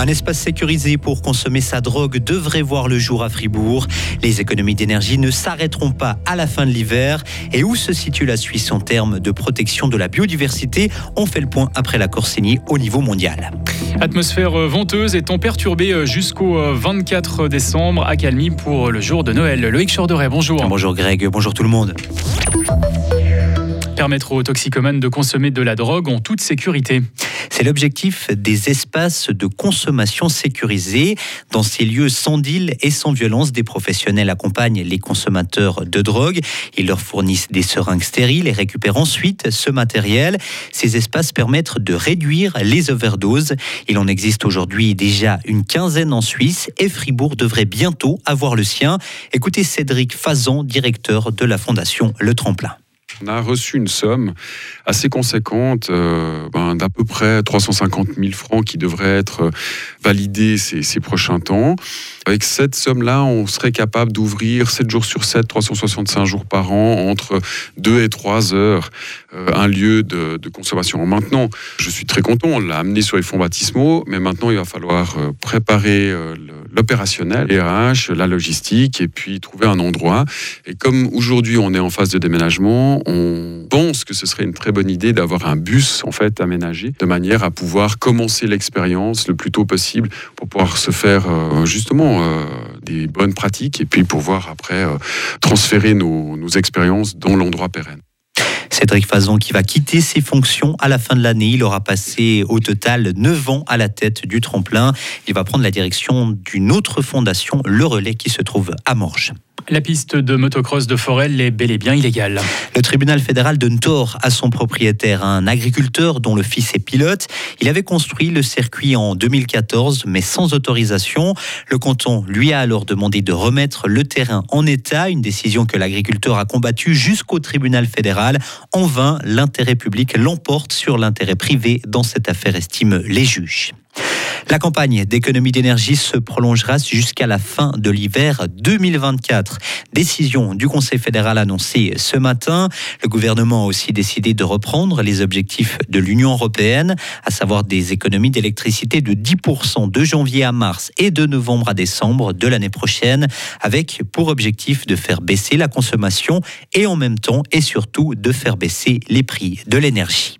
Un espace sécurisé pour consommer sa drogue devrait voir le jour à Fribourg. Les économies d'énergie ne s'arrêteront pas à la fin de l'hiver. Et où se situe la Suisse en termes de protection de la biodiversité? On fait le point après la Corsini au niveau mondial. Atmosphère venteuse et temps perturbé jusqu'au 24 décembre. Accalmie pour le jour de Noël. Loïc Chorderet, bonjour. Bonjour Greg, bonjour tout le monde permettre aux toxicomanes de consommer de la drogue en toute sécurité. C'est l'objectif des espaces de consommation sécurisés. Dans ces lieux sans deal et sans violence, des professionnels accompagnent les consommateurs de drogue. Ils leur fournissent des seringues stériles et récupèrent ensuite ce matériel. Ces espaces permettent de réduire les overdoses. Il en existe aujourd'hui déjà une quinzaine en Suisse et Fribourg devrait bientôt avoir le sien. Écoutez Cédric Fazan, directeur de la fondation Le Tremplin. On a reçu une somme assez conséquente, euh, ben, d'à peu près 350 000 francs qui devrait être euh, validée ces, ces prochains temps. Avec cette somme-là, on serait capable d'ouvrir 7 jours sur 7, 365 jours par an, entre 2 et 3 heures, un lieu de, de, consommation. Maintenant, je suis très content, on l'a amené sur les fonds baptismaux, mais maintenant, il va falloir préparer l'opérationnel, les RH, la logistique, et puis trouver un endroit. Et comme aujourd'hui, on est en phase de déménagement, on pense que ce serait une très bonne idée d'avoir un bus en fait aménagé de manière à pouvoir commencer l'expérience le plus tôt possible pour pouvoir se faire euh, justement euh, des bonnes pratiques et puis pouvoir après euh, transférer nos expériences dans l'endroit pérenne. Cédric Fazon qui va quitter ses fonctions à la fin de l'année. Il aura passé au total 9 ans à la tête du tremplin. Il va prendre la direction d'une autre fondation, Le Relais, qui se trouve à Morges. La piste de motocross de Forel est bel et bien illégale. Le tribunal fédéral donne tort à son propriétaire, un agriculteur dont le fils est pilote. Il avait construit le circuit en 2014, mais sans autorisation. Le canton lui a alors demandé de remettre le terrain en état, une décision que l'agriculteur a combattue jusqu'au tribunal fédéral. En vain, l'intérêt public l'emporte sur l'intérêt privé dans cette affaire, estiment les juges. La campagne d'économie d'énergie se prolongera jusqu'à la fin de l'hiver 2024. Décision du Conseil fédéral annoncée ce matin. Le gouvernement a aussi décidé de reprendre les objectifs de l'Union européenne, à savoir des économies d'électricité de 10% de janvier à mars et de novembre à décembre de l'année prochaine, avec pour objectif de faire baisser la consommation et en même temps et surtout de faire baisser les prix de l'énergie.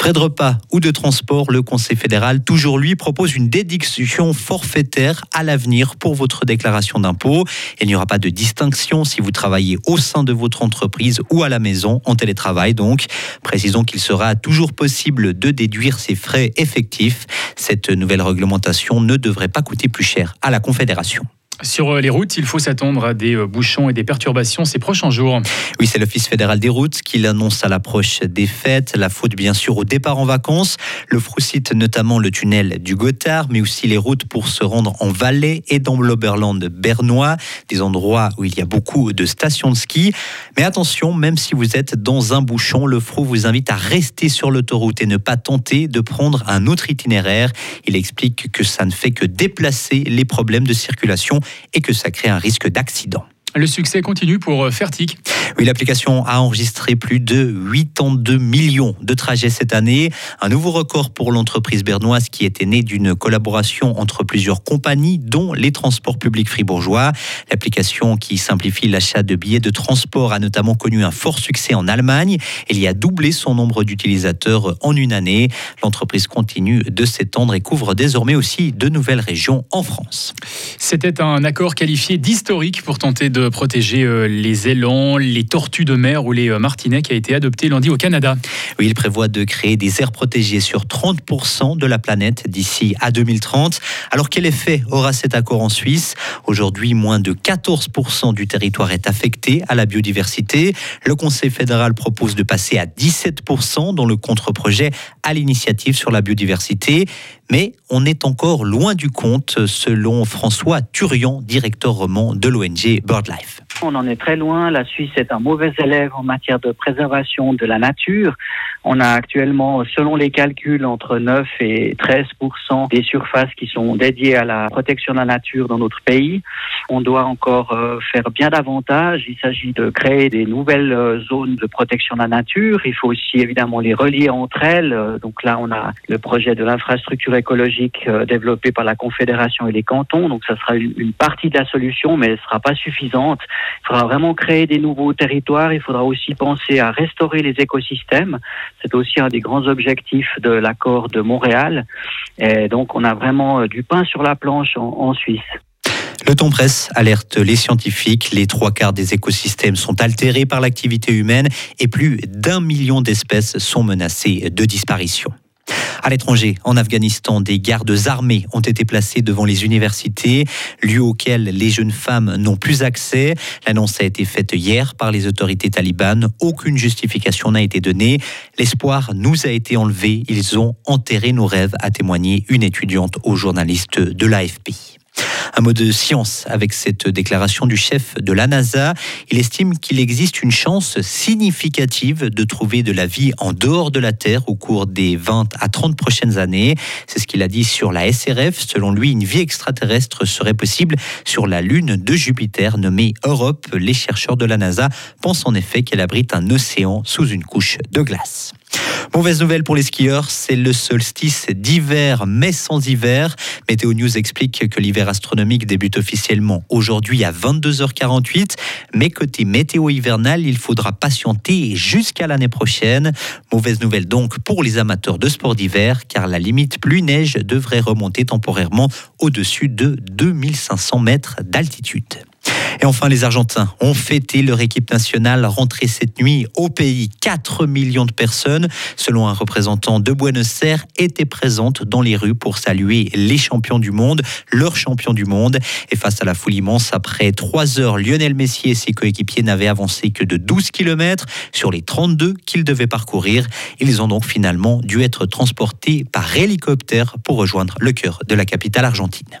Frais de repas ou de transport, le Conseil fédéral, toujours lui, propose une déduction forfaitaire à l'avenir pour votre déclaration d'impôt. Il n'y aura pas de distinction si vous travaillez au sein de votre entreprise ou à la maison, en télétravail donc. Précisons qu'il sera toujours possible de déduire ces frais effectifs. Cette nouvelle réglementation ne devrait pas coûter plus cher à la Confédération. Sur euh, les routes, il faut s'attendre à des euh, bouchons et des perturbations ces prochains jours. Oui, c'est l'Office fédéral des routes qui l'annonce à l'approche des fêtes. La faute, bien sûr, au départ en vacances. Le Frou cite notamment le tunnel du Gothard, mais aussi les routes pour se rendre en Valais et dans l'Oberland bernois, des endroits où il y a beaucoup de stations de ski. Mais attention, même si vous êtes dans un bouchon, le Frou vous invite à rester sur l'autoroute et ne pas tenter de prendre un autre itinéraire. Il explique que ça ne fait que déplacer les problèmes de circulation et que ça crée un risque d'accident. Le succès continue pour euh, Fertic. Oui, l'application a enregistré plus de 82 millions de trajets cette année. Un nouveau record pour l'entreprise bernoise qui était née d'une collaboration entre plusieurs compagnies, dont les transports publics fribourgeois. L'application qui simplifie l'achat de billets de transport a notamment connu un fort succès en Allemagne. Il y a doublé son nombre d'utilisateurs en une année. L'entreprise continue de s'étendre et couvre désormais aussi de nouvelles régions en France. C'était un accord qualifié d'historique pour tenter de protéger euh, les élans, les tortues de mer ou les euh, martinets qui a été adopté lundi au Canada. Oui, il prévoit de créer des aires protégées sur 30% de la planète d'ici à 2030. Alors quel effet aura cet accord en Suisse? Aujourd'hui, moins de 14% du territoire est affecté à la biodiversité. Le Conseil fédéral propose de passer à 17% dans le contre-projet à l'initiative sur la biodiversité. Mais on est encore loin du compte, selon François Turian, directeur roman de l'ONG BirdLife. On en est très loin. La Suisse est un mauvais élève en matière de préservation de la nature. On a actuellement, selon les calculs, entre 9 et 13% des surfaces qui sont dédiées à la protection de la nature dans notre pays. On doit encore euh, faire bien davantage. Il s'agit de créer des nouvelles euh, zones de protection de la nature. Il faut aussi évidemment les relier entre elles. Euh, donc là, on a le projet de l'infrastructure écologique développé par la Confédération et les cantons. Donc ça sera une partie de la solution, mais elle ne sera pas suffisante. Il faudra vraiment créer des nouveaux territoires. Il faudra aussi penser à restaurer les écosystèmes. C'est aussi un des grands objectifs de l'accord de Montréal. Et donc on a vraiment du pain sur la planche en, en Suisse. Le ton presse alerte les scientifiques. Les trois quarts des écosystèmes sont altérés par l'activité humaine et plus d'un million d'espèces sont menacées de disparition. À l'étranger, en Afghanistan, des gardes armés ont été placés devant les universités, lieu auquel les jeunes femmes n'ont plus accès. L'annonce a été faite hier par les autorités talibanes. Aucune justification n'a été donnée. L'espoir nous a été enlevé. Ils ont enterré nos rêves, a témoigné une étudiante aux journalistes de l'AFP. Un mot de science avec cette déclaration du chef de la NASA. Il estime qu'il existe une chance significative de trouver de la vie en dehors de la Terre au cours des 20 à 30 prochaines années. C'est ce qu'il a dit sur la SRF. Selon lui, une vie extraterrestre serait possible sur la Lune de Jupiter nommée Europe. Les chercheurs de la NASA pensent en effet qu'elle abrite un océan sous une couche de glace. Mauvaise nouvelle pour les skieurs, c'est le solstice d'hiver, mais sans hiver. Météo News explique que l'hiver astronomique débute officiellement aujourd'hui à 22h48, mais côté météo hivernal, il faudra patienter jusqu'à l'année prochaine. Mauvaise nouvelle donc pour les amateurs de sport d'hiver, car la limite pluie-neige devrait remonter temporairement au-dessus de 2500 mètres d'altitude. Et enfin, les Argentins ont fêté leur équipe nationale rentrée cette nuit au pays. 4 millions de personnes, selon un représentant de Buenos Aires, étaient présentes dans les rues pour saluer les champions du monde, leurs champions du monde. Et face à la foule immense, après 3 heures, Lionel Messi et ses coéquipiers n'avaient avancé que de 12 km sur les 32 qu'ils devaient parcourir. Ils ont donc finalement dû être transportés par hélicoptère pour rejoindre le cœur de la capitale argentine.